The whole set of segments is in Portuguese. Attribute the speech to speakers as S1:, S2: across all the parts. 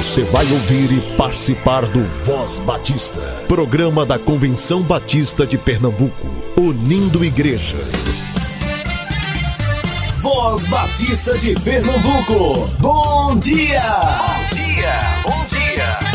S1: Você vai ouvir e participar do Voz Batista, programa da Convenção Batista de Pernambuco, unindo igreja. Voz Batista de Pernambuco, bom dia! Bom dia, bom
S2: dia!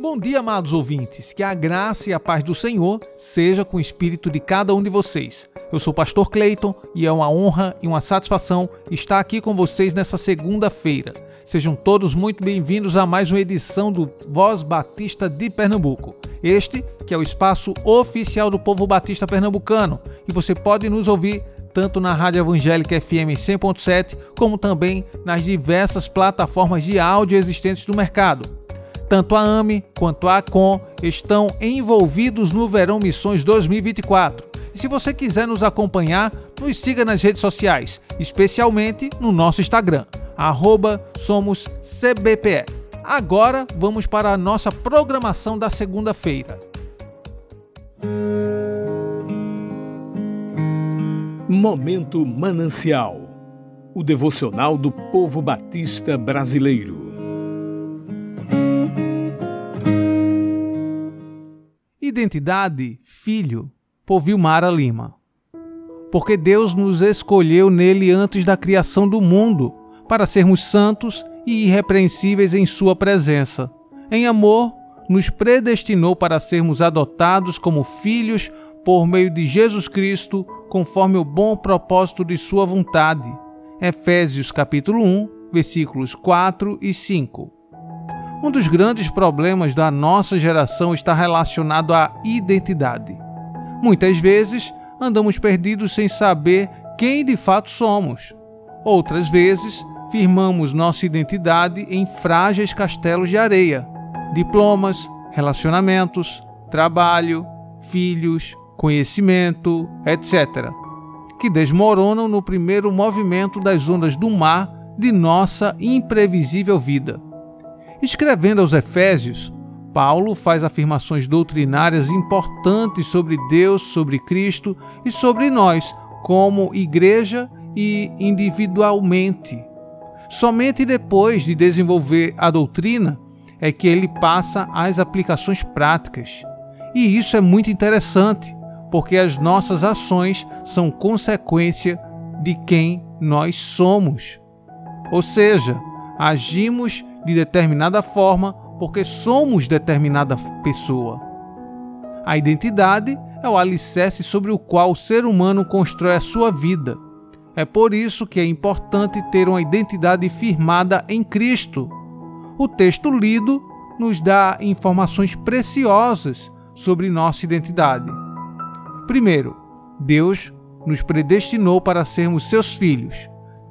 S2: Bom dia, amados ouvintes. Que a graça e a paz do Senhor seja com o espírito de cada um de vocês. Eu sou o pastor Cleiton e é uma honra e uma satisfação estar aqui com vocês nessa segunda-feira. Sejam todos muito bem-vindos a mais uma edição do Voz Batista de Pernambuco. Este que é o espaço oficial do povo batista pernambucano e você pode nos ouvir tanto na Rádio Evangélica FM 100.7 como também nas diversas plataformas de áudio existentes no mercado. Tanto a AME quanto a ACOM estão envolvidos no Verão Missões 2024. E se você quiser nos acompanhar, nos siga nas redes sociais, especialmente no nosso Instagram arroba somos CBPE. Agora vamos para a nossa programação da segunda-feira.
S1: Momento Manancial o devocional do povo batista brasileiro.
S2: Identidade, filho, por Vilmara Lima. Porque Deus nos escolheu nele antes da criação do mundo para sermos santos e irrepreensíveis em Sua presença. Em amor, nos predestinou para sermos adotados como filhos por meio de Jesus Cristo, conforme o bom propósito de Sua vontade. Efésios capítulo 1, versículos 4 e 5. Um dos grandes problemas da nossa geração está relacionado à identidade. Muitas vezes andamos perdidos sem saber quem de fato somos. Outras vezes firmamos nossa identidade em frágeis castelos de areia, diplomas, relacionamentos, trabalho, filhos, conhecimento, etc., que desmoronam no primeiro movimento das ondas do mar de nossa imprevisível vida. Escrevendo aos Efésios, Paulo faz afirmações doutrinárias importantes sobre Deus, sobre Cristo e sobre nós, como igreja e individualmente. Somente depois de desenvolver a doutrina é que ele passa às aplicações práticas. E isso é muito interessante, porque as nossas ações são consequência de quem nós somos. Ou seja, agimos de determinada forma porque somos determinada pessoa. A identidade é o alicerce sobre o qual o ser humano constrói a sua vida. É por isso que é importante ter uma identidade firmada em Cristo. O texto lido nos dá informações preciosas sobre nossa identidade. Primeiro, Deus nos predestinou para sermos seus filhos.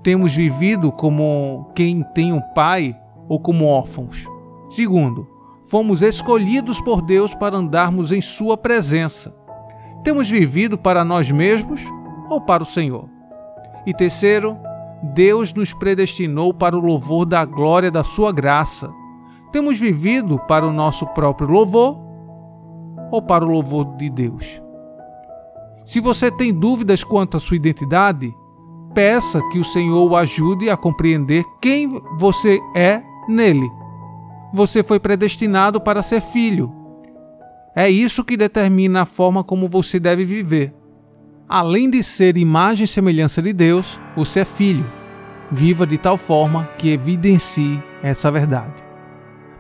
S2: Temos vivido como quem tem um pai ou como órfãos. Segundo, fomos escolhidos por Deus para andarmos em Sua presença. Temos vivido para nós mesmos ou para o Senhor? E terceiro, Deus nos predestinou para o louvor da glória da Sua graça. Temos vivido para o nosso próprio louvor ou para o louvor de Deus? Se você tem dúvidas quanto à sua identidade, peça que o Senhor o ajude a compreender quem você é nele. Você foi predestinado para ser filho. É isso que determina a forma como você deve viver. Além de ser imagem e semelhança de Deus, você é filho. Viva de tal forma que evidencie essa verdade.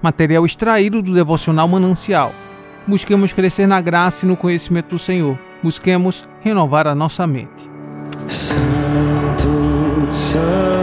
S2: Material extraído do devocional Manancial. Busquemos crescer na graça e no conhecimento do Senhor. Busquemos renovar a nossa mente.
S3: Santo, Santo,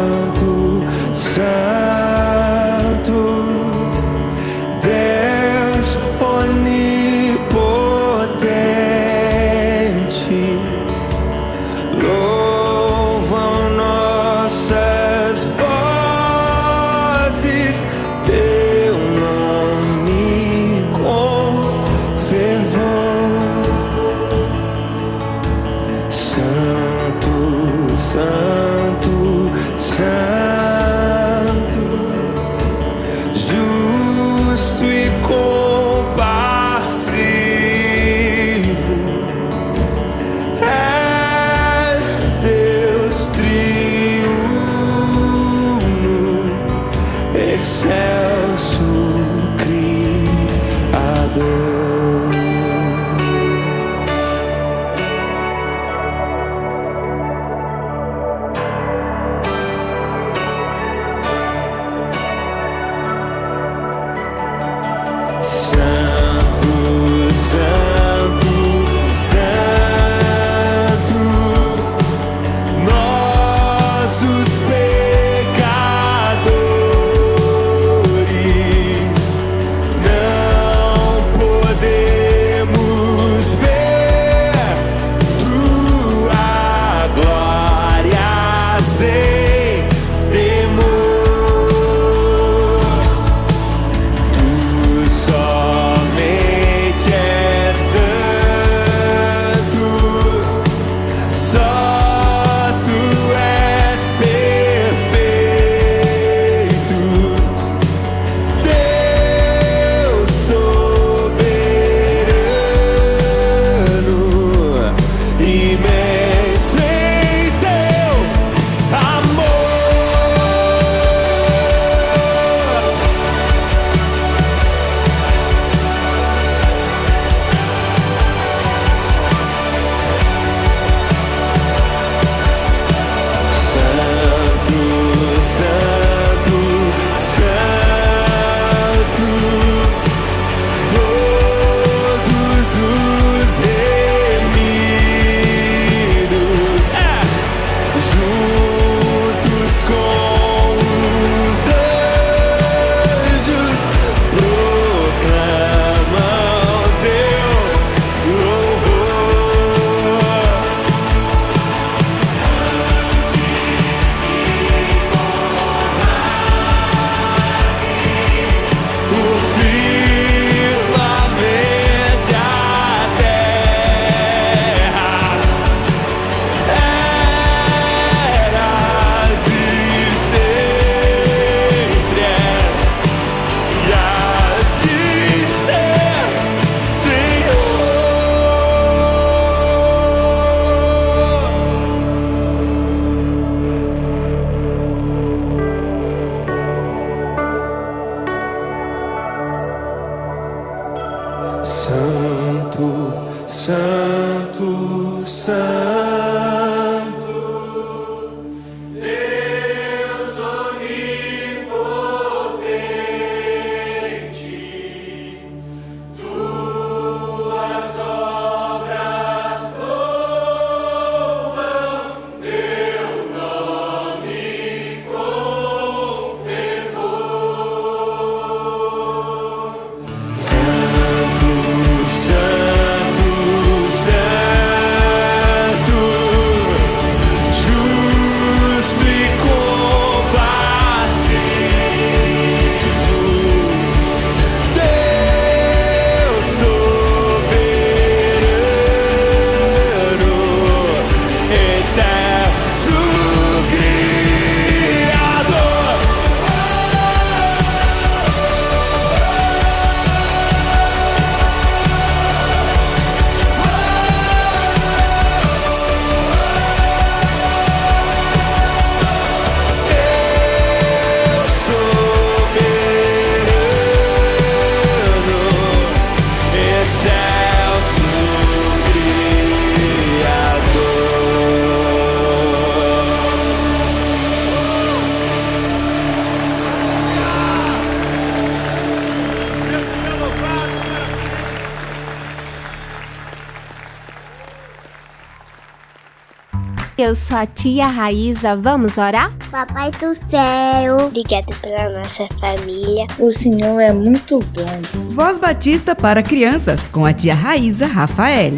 S4: Eu sou a tia Raíza. Vamos orar?
S5: Papai do céu, obrigado pela nossa família.
S6: O Senhor é muito bom.
S7: Voz Batista para crianças com a tia Raíza Rafael.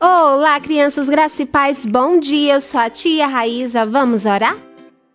S4: Olá, crianças graça e paz. Bom dia. Eu sou a tia Raíza. Vamos orar?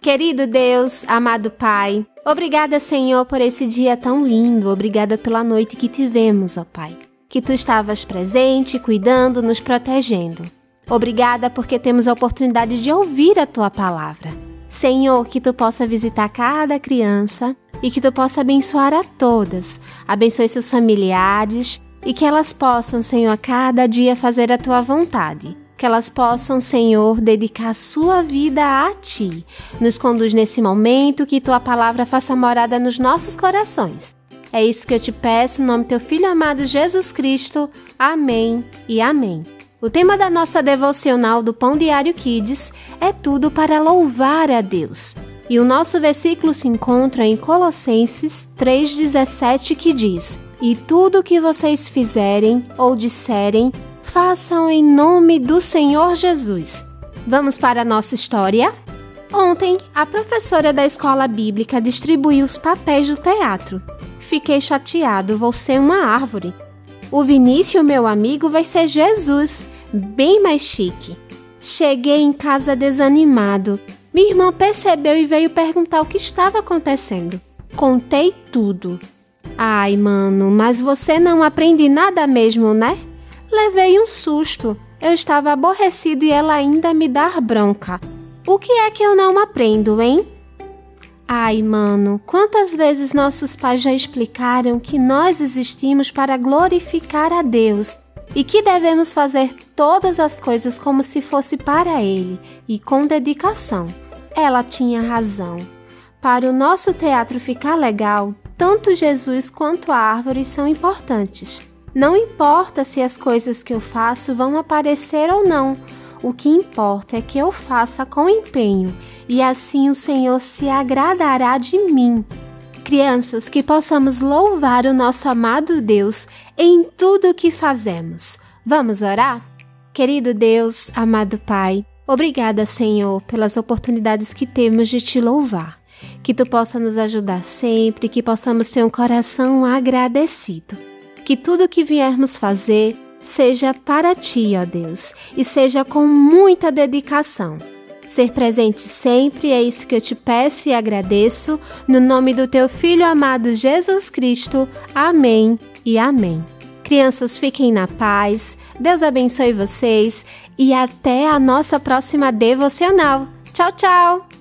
S4: Querido Deus, amado Pai, obrigada, Senhor, por esse dia tão lindo. Obrigada pela noite que tivemos, ó Pai que tu estavas presente, cuidando, nos protegendo. Obrigada porque temos a oportunidade de ouvir a tua palavra. Senhor, que tu possa visitar cada criança e que tu possa abençoar a todas. Abençoe seus familiares e que elas possam, Senhor, a cada dia fazer a tua vontade. que elas possam, Senhor, dedicar sua vida a Ti. Nos conduz nesse momento, que Tua palavra faça morada nos nossos corações. É isso que eu te peço, em nome do Teu Filho amado Jesus Cristo. Amém e amém. O tema da nossa devocional do Pão Diário Kids é tudo para louvar a Deus. E o nosso versículo se encontra em Colossenses 3,17 que diz: E tudo que vocês fizerem ou disserem, façam em nome do Senhor Jesus. Vamos para a nossa história? Ontem, a professora da escola bíblica distribuiu os papéis do teatro. Fiquei chateado, vou ser uma árvore. O Vinícius, meu amigo, vai ser Jesus, bem mais chique. Cheguei em casa desanimado. Minha irmã percebeu e veio perguntar o que estava acontecendo. Contei tudo. Ai, mano, mas você não aprende nada mesmo, né? Levei um susto. Eu estava aborrecido e ela ainda me dar bronca. O que é que eu não aprendo, hein? Ai, mano, quantas vezes nossos pais já explicaram que nós existimos para glorificar a Deus e que devemos fazer todas as coisas como se fosse para Ele e com dedicação. Ela tinha razão. Para o nosso teatro ficar legal, tanto Jesus quanto a árvore são importantes. Não importa se as coisas que eu faço vão aparecer ou não. O que importa é que eu faça com empenho e assim o Senhor se agradará de mim. Crianças, que possamos louvar o nosso amado Deus em tudo o que fazemos. Vamos orar? Querido Deus, amado Pai, obrigada, Senhor, pelas oportunidades que temos de te louvar. Que tu possa nos ajudar sempre, que possamos ter um coração agradecido que tudo que viermos fazer seja para ti, ó Deus, e seja com muita dedicação. Ser presente sempre é isso que eu te peço e agradeço, no nome do teu filho amado Jesus Cristo. Amém e amém. Crianças, fiquem na paz, Deus abençoe vocês e até a nossa próxima devocional. Tchau, tchau!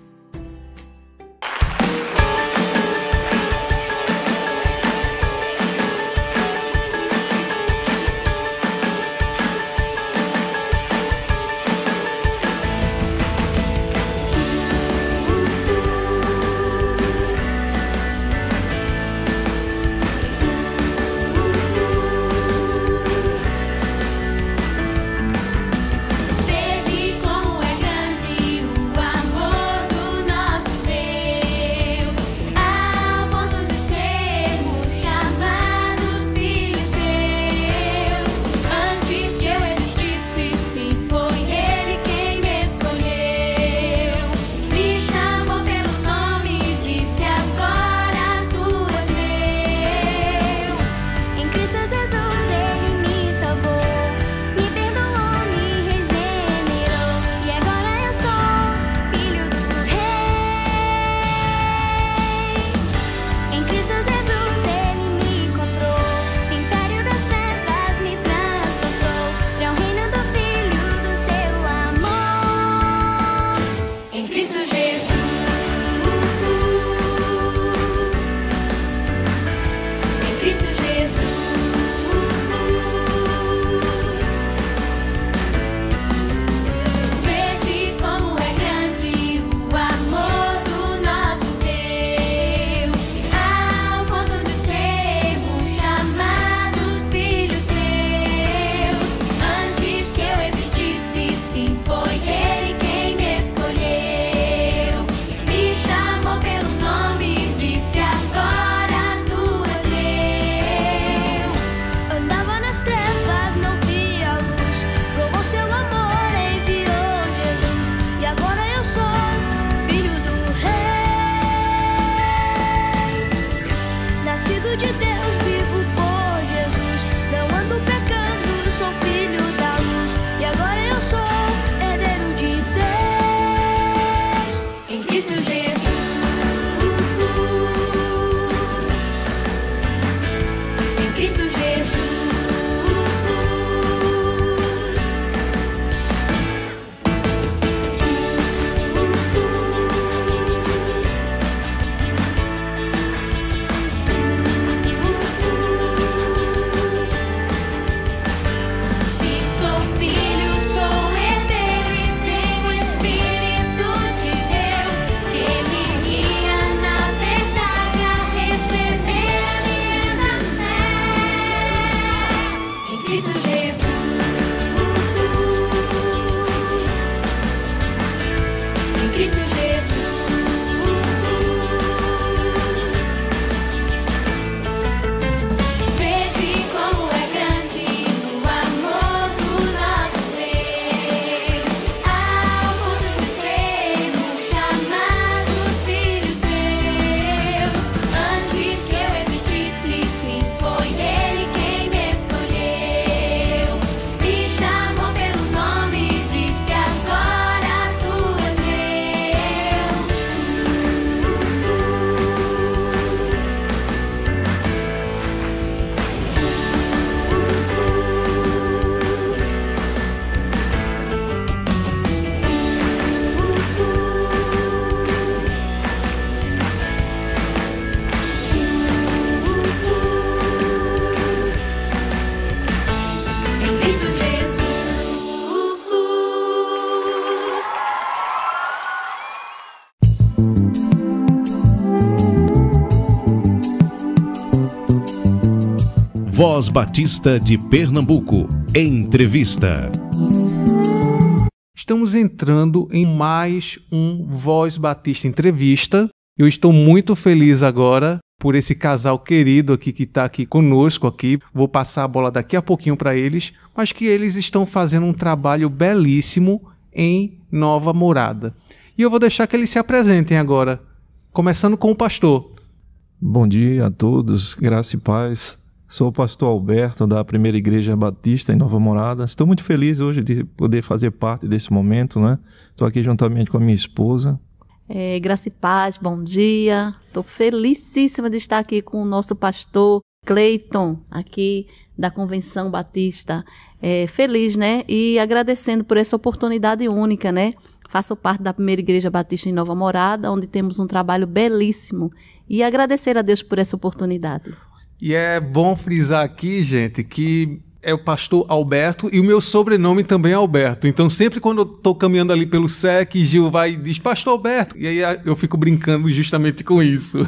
S1: Voz Batista de Pernambuco. Entrevista.
S2: Estamos entrando em mais um Voz Batista Entrevista. Eu estou muito feliz agora por esse casal querido aqui que está aqui conosco aqui. Vou passar a bola daqui a pouquinho para eles, mas que eles estão fazendo um trabalho belíssimo em Nova Morada. E eu vou deixar que eles se apresentem agora, começando com o pastor.
S8: Bom dia a todos, graça e paz. Sou o pastor Alberto da Primeira Igreja Batista em Nova Morada. Estou muito feliz hoje de poder fazer parte desse momento, né? Estou aqui juntamente com a minha esposa.
S9: É, graça e paz, bom dia. Estou felicíssima de estar aqui com o nosso pastor Cleiton, aqui da Convenção Batista. É, feliz, né? E agradecendo por essa oportunidade única, né? Faço parte da Primeira Igreja Batista em Nova Morada, onde temos um trabalho belíssimo. E agradecer a Deus por essa oportunidade.
S2: E é bom frisar aqui, gente, que é o pastor Alberto e o meu sobrenome também é Alberto. Então, sempre quando eu tô caminhando ali pelo SEC, Gil vai e diz Pastor Alberto. E aí eu fico brincando justamente com isso.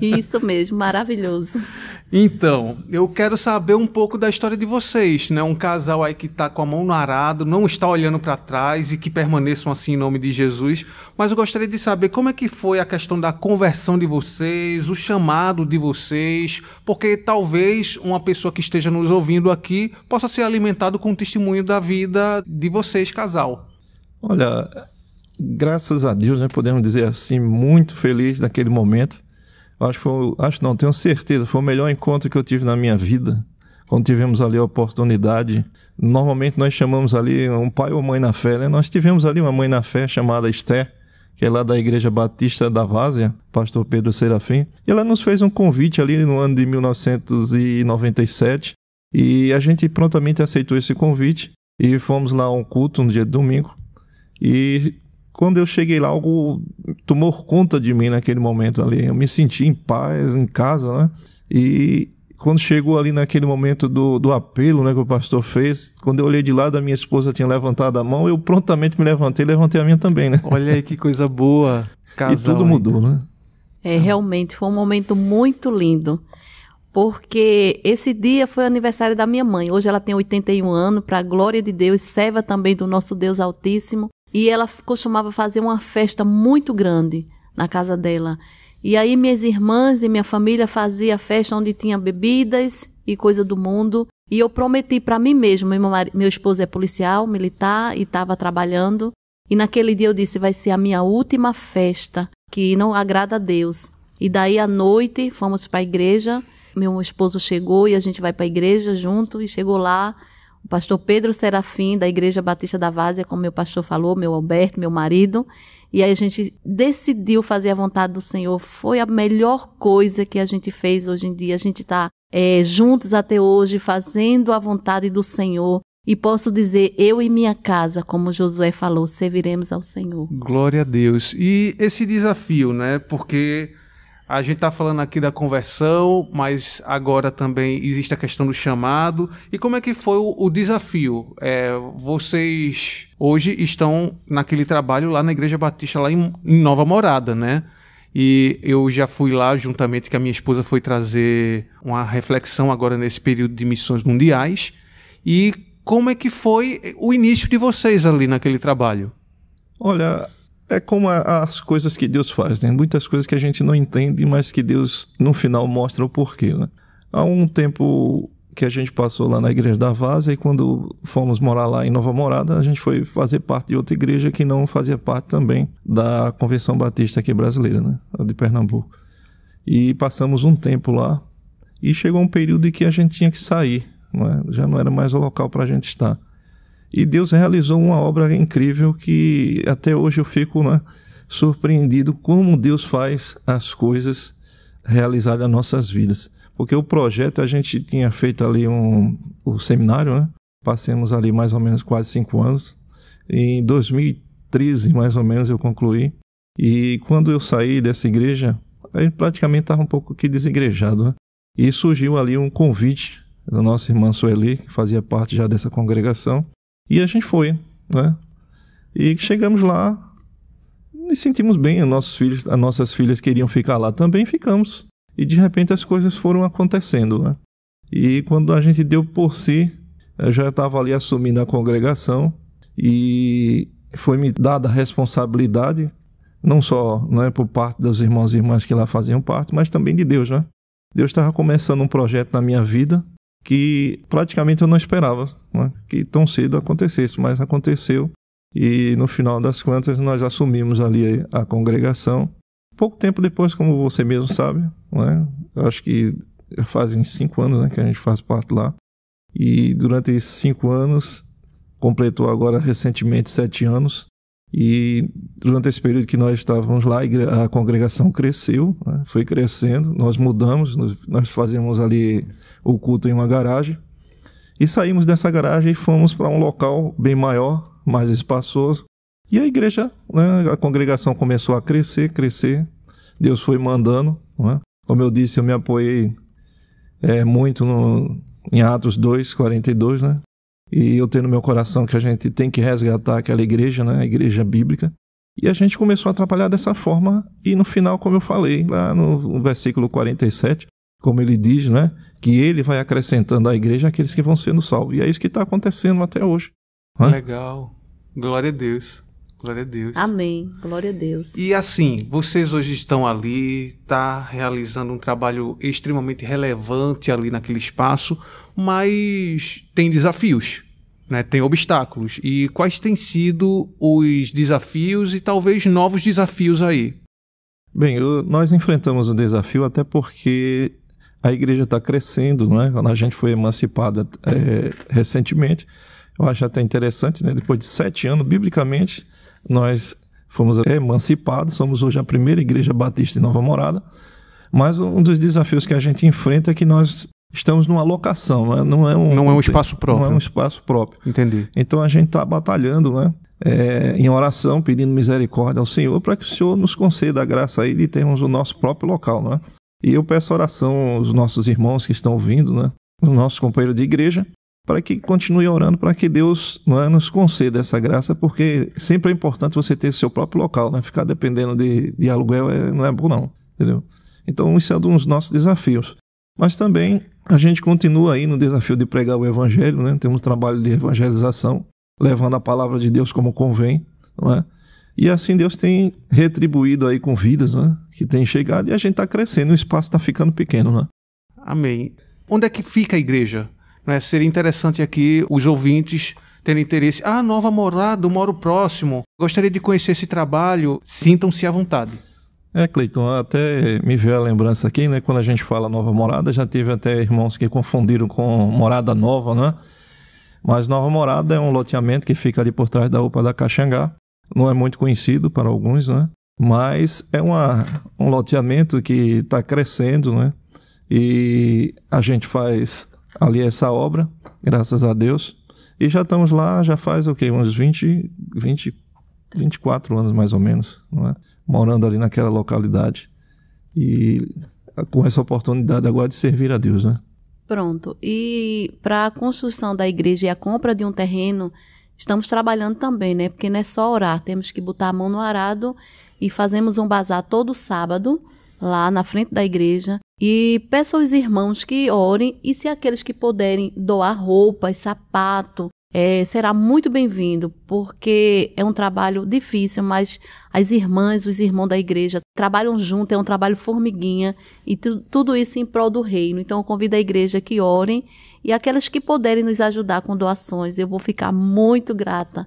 S9: Isso mesmo, maravilhoso.
S2: Então, eu quero saber um pouco da história de vocês, né? Um casal aí que está com a mão no arado, não está olhando para trás e que permaneçam assim em nome de Jesus. Mas eu gostaria de saber como é que foi a questão da conversão de vocês, o chamado de vocês, porque talvez uma pessoa que esteja nos ouvindo aqui possa ser alimentado com o testemunho da vida de vocês, casal.
S8: Olha, graças a Deus, né, podemos dizer assim, muito feliz naquele momento Acho que foi, acho não, tenho certeza, foi o melhor encontro que eu tive na minha vida. Quando tivemos ali a oportunidade, normalmente nós chamamos ali um pai ou mãe na fé, né? Nós tivemos ali uma mãe na fé chamada Esther, que é lá da Igreja Batista da Várzea, pastor Pedro Serafim. E ela nos fez um convite ali no ano de 1997 e a gente prontamente aceitou esse convite e fomos lá a um culto no dia de domingo. E quando eu cheguei lá, algo tomou conta de mim naquele momento ali. Eu me senti em paz, em casa, né? E quando chegou ali naquele momento do, do apelo né, que o pastor fez, quando eu olhei de lado, a minha esposa tinha levantado a mão, eu prontamente me levantei e levantei a minha também, né?
S2: Olha aí que coisa boa.
S8: Casal, e tudo mudou, né?
S9: É, realmente foi um momento muito lindo. Porque esse dia foi o aniversário da minha mãe. Hoje ela tem 81 anos, para a glória de Deus, serva também do nosso Deus Altíssimo. E ela costumava fazer uma festa muito grande na casa dela. E aí minhas irmãs e minha família fazia festa onde tinha bebidas e coisa do mundo. E eu prometi para mim mesmo, meu, meu esposo é policial, militar e estava trabalhando. E naquele dia eu disse, vai ser a minha última festa, que não agrada a Deus. E daí à noite fomos para a igreja. Meu esposo chegou e a gente vai para a igreja junto e chegou lá o pastor Pedro Serafim, da Igreja Batista da Várzea, como meu pastor falou, meu Alberto, meu marido. E aí a gente decidiu fazer a vontade do Senhor. Foi a melhor coisa que a gente fez hoje em dia. A gente está é, juntos até hoje, fazendo a vontade do Senhor. E posso dizer, eu e minha casa, como Josué falou, serviremos ao Senhor.
S2: Glória a Deus. E esse desafio, né? Porque a gente está falando aqui da conversão, mas agora também existe a questão do chamado. E como é que foi o, o desafio? É, vocês hoje estão naquele trabalho lá na Igreja Batista, lá em, em Nova Morada, né? E eu já fui lá juntamente com a minha esposa foi trazer uma reflexão agora nesse período de missões mundiais. E como é que foi o início de vocês ali naquele trabalho?
S8: Olha, é como a, as coisas que Deus faz, né? Muitas coisas que a gente não entende, mas que Deus no final mostra o porquê, né? Há um tempo que a gente passou lá na igreja da Vaza e quando fomos morar lá em Nova Morada, a gente foi fazer parte de outra igreja que não fazia parte também da Convenção Batista aqui brasileira, né? A de Pernambuco. E passamos um tempo lá e chegou um período em que a gente tinha que sair, não é? já não era mais o local para a gente estar. E Deus realizou uma obra incrível que até hoje eu fico né, surpreendido como Deus faz as coisas realizarem as nossas vidas. Porque o projeto a gente tinha feito ali um, o seminário, né? Passemos ali mais ou menos quase cinco anos. Em 2013, mais ou menos, eu concluí. E quando eu saí dessa igreja, aí praticamente estava um pouco que desigrejado, né? E surgiu ali um convite da nossa irmã Sueli, que fazia parte já dessa congregação, e a gente foi, né? E chegamos lá e sentimos bem, os nossos filhos, as nossas filhas queriam ficar lá também, ficamos. E de repente as coisas foram acontecendo, né? E quando a gente deu por si, eu já estava ali assumindo a congregação e foi me dada a responsabilidade, não só não é por parte dos irmãos e irmãs que lá faziam parte, mas também de Deus, né? Deus estava começando um projeto na minha vida que praticamente eu não esperava né? que tão cedo acontecesse, mas aconteceu e no final das contas nós assumimos ali a congregação. Pouco tempo depois, como você mesmo sabe, né? acho que fazem cinco anos né, que a gente faz parte lá. E durante esses cinco anos, completou agora recentemente sete anos. E durante esse período que nós estávamos lá, a congregação cresceu, né, foi crescendo, nós mudamos, nós fazíamos ali o culto em uma garagem. E saímos dessa garagem e fomos para um local bem maior, mais espaçoso. E a igreja, né, a congregação começou a crescer, crescer. Deus foi mandando. Né? Como eu disse, eu me apoiei é, muito no, em Atos 2, 42, né? E eu tenho no meu coração que a gente tem que resgatar aquela igreja, né? A igreja bíblica. E a gente começou a atrapalhar dessa forma. E no final, como eu falei, lá no, versículo 47, como ele diz, né? Que ele vai acrescentando à igreja aqueles que vão sendo salvos. E é isso que está acontecendo até hoje.
S2: Né? Legal. Glória a Deus. Glória a Deus.
S9: Amém. Glória a Deus.
S2: E assim, vocês hoje estão ali, tá realizando um trabalho extremamente relevante ali naquele espaço, mas tem desafios, né? Tem obstáculos. E quais têm sido os desafios e talvez novos desafios aí?
S8: Bem, eu, nós enfrentamos o desafio até porque a igreja está crescendo, né? Quando a gente foi emancipada é, recentemente, eu acho até interessante, né? Depois de sete anos, biblicamente, nós fomos emancipados, somos hoje a primeira igreja batista em Nova Morada. Mas um dos desafios que a gente enfrenta é que nós estamos numa locação, não é, não é um,
S2: não é um espaço próprio.
S8: Não é um espaço próprio.
S2: Entendi.
S8: Então a gente está batalhando, né? É, em oração, pedindo misericórdia ao Senhor, para que o Senhor nos conceda a graça aí de termos o nosso próprio local, né? E eu peço oração aos nossos irmãos que estão ouvindo, né? Os nossos companheiros de igreja, para que continue orando para que Deus é, nos conceda essa graça, porque sempre é importante você ter seu próprio local, né? Ficar dependendo de, de aluguel é, não é bom não, entendeu? Então isso é um dos nossos desafios. Mas também a gente continua aí no desafio de pregar o evangelho, né? Temos um trabalho de evangelização, levando a palavra de Deus como convém, não é? E assim Deus tem retribuído aí com vidas, né? Que tem chegado e a gente está crescendo, o espaço está ficando pequeno, né?
S2: Amém. Onde é que fica a igreja? Né? Seria interessante aqui os ouvintes terem interesse. Ah, Nova Morada, moro próximo. Gostaria de conhecer esse trabalho. Sintam-se à vontade.
S8: É, Cleiton, até me veio a lembrança aqui, né? Quando a gente fala Nova Morada, já tive até irmãos que confundiram com Morada Nova, né? Mas Nova Morada é um loteamento que fica ali por trás da UPA da Caxangá. Não é muito conhecido para alguns, né? Mas é uma, um loteamento que está crescendo, né? E a gente faz ali essa obra, graças a Deus. E já estamos lá, já faz o quê? Uns 20, 20 24 anos mais ou menos, é? morando ali naquela localidade. E com essa oportunidade agora de servir a Deus, né?
S9: Pronto. E para a construção da igreja e a compra de um terreno, estamos trabalhando também, né? Porque não é só orar, temos que botar a mão no arado e fazemos um bazar todo sábado lá na frente da igreja. E peço aos irmãos que orem e se aqueles que puderem doar roupas, sapato, é, será muito bem-vindo, porque é um trabalho difícil, mas as irmãs, os irmãos da igreja trabalham junto, é um trabalho formiguinha, e tudo isso em prol do reino. Então, eu convido a igreja que orem e aquelas que puderem nos ajudar com doações, eu vou ficar muito grata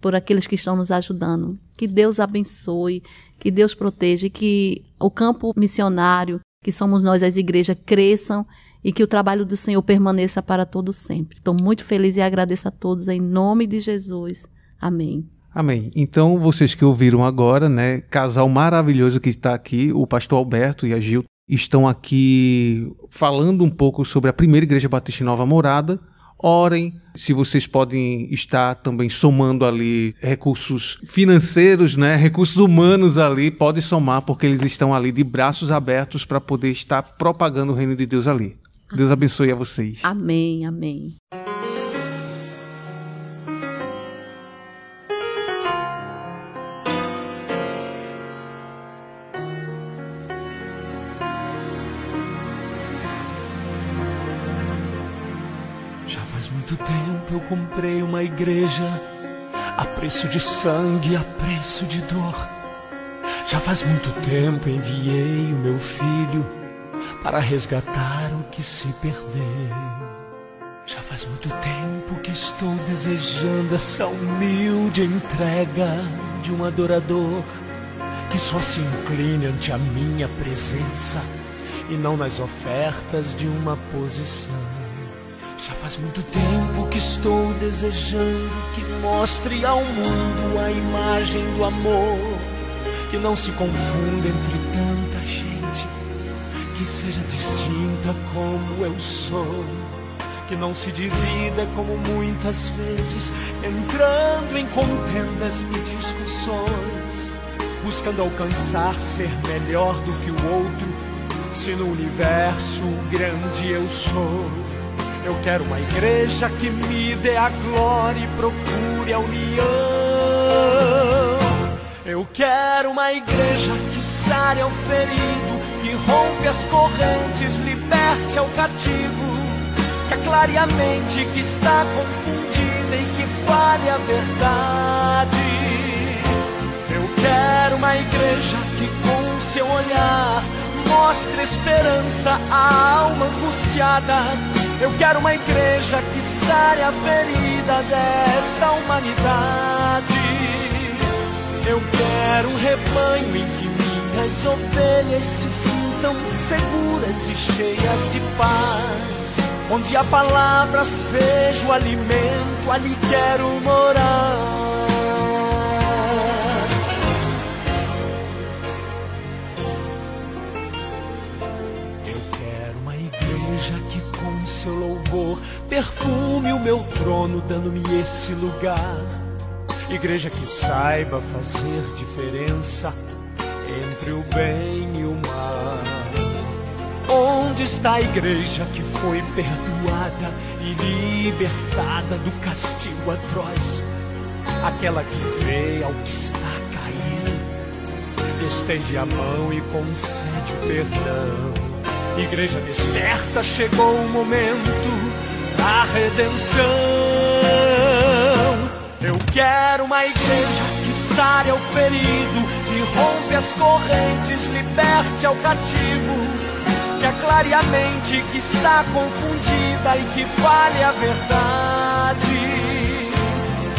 S9: por aqueles que estão nos ajudando. Que Deus abençoe, que Deus proteja que o campo missionário, que somos nós, as igrejas, cresçam e que o trabalho do Senhor permaneça para todo sempre. Estou muito feliz e agradeço a todos em nome de Jesus. Amém.
S2: Amém. Então, vocês que ouviram agora, né, casal maravilhoso que está aqui, o pastor Alberto e a Gil, estão aqui falando um pouco sobre a primeira igreja batista Nova Morada. Orem, se vocês podem estar também somando ali recursos financeiros, né, recursos humanos ali, pode somar porque eles estão ali de braços abertos para poder estar propagando o reino de Deus ali. Deus abençoe a vocês.
S9: Amém, amém.
S10: Muito tempo eu comprei uma igreja a preço de sangue, a preço de dor. Já faz muito tempo enviei o meu filho para resgatar o que se perdeu. Já faz muito tempo que estou desejando essa humilde entrega de um adorador que só se incline ante a minha presença e não nas ofertas de uma posição. Já faz muito tempo que estou desejando que mostre ao mundo a imagem do amor, que não se confunda entre tanta gente, que seja distinta como eu sou, que não se divida como muitas vezes, entrando em contendas e discussões, buscando alcançar ser melhor do que o outro se no universo grande eu sou. Eu quero uma igreja que me dê a glória e procure a união. Eu quero uma igreja que sare ao ferido, que rompe as correntes, liberte ao cativo, que aclare a mente que está confundida e que fale a verdade. Eu quero uma igreja que com seu olhar mostre esperança à alma angustiada. Eu quero uma igreja que sare a ferida desta humanidade. Eu quero um rebanho em que minhas ovelhas se sintam seguras e cheias de paz. Onde a palavra seja o alimento, ali quero morar. Seu louvor, perfume o meu trono, dando-me esse lugar. Igreja que saiba fazer diferença entre o bem e o mal. Onde está a igreja que foi perdoada e libertada do castigo atroz? Aquela que vê ao que está caído, estende a mão e concede o perdão. Igreja desperta, chegou o momento da redenção. Eu quero uma igreja que sare ao ferido, que rompe as correntes, liberte ao cativo, que aclare a mente que está confundida e que fale a verdade.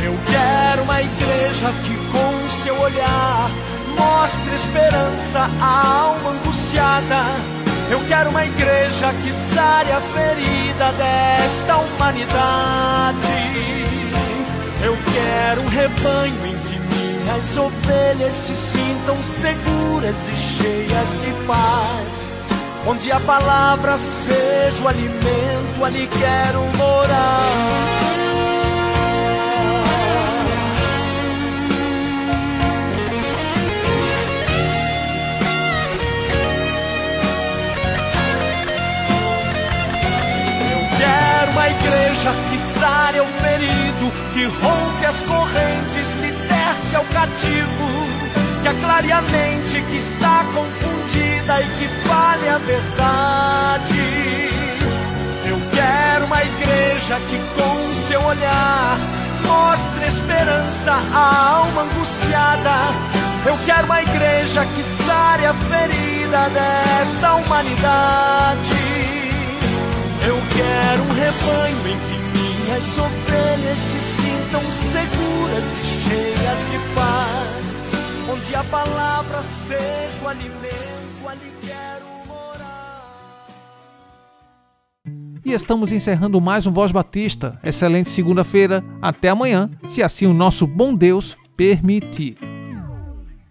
S10: Eu quero uma igreja que com seu olhar mostre esperança à alma angustiada eu quero uma igreja que sare a ferida desta humanidade. Eu quero um rebanho em que minhas ovelhas se sintam seguras e cheias de paz. Onde a palavra seja o alimento, ali quero morar. Uma igreja que sare o ferido, que rompe as correntes, liberte ao cativo, que aclare a mente que está confundida e que fale a verdade. Eu quero uma igreja que com seu olhar mostre esperança à alma angustiada. Eu quero uma igreja que sare a ferida desta humanidade. Eu quero um rebanho em que minhas ovelhas se sintam seguras e cheias de paz. Onde a palavra seja o alimento, ali quero morar.
S2: E estamos encerrando mais um Voz Batista. Excelente segunda-feira. Até amanhã, se assim o nosso bom Deus permitir.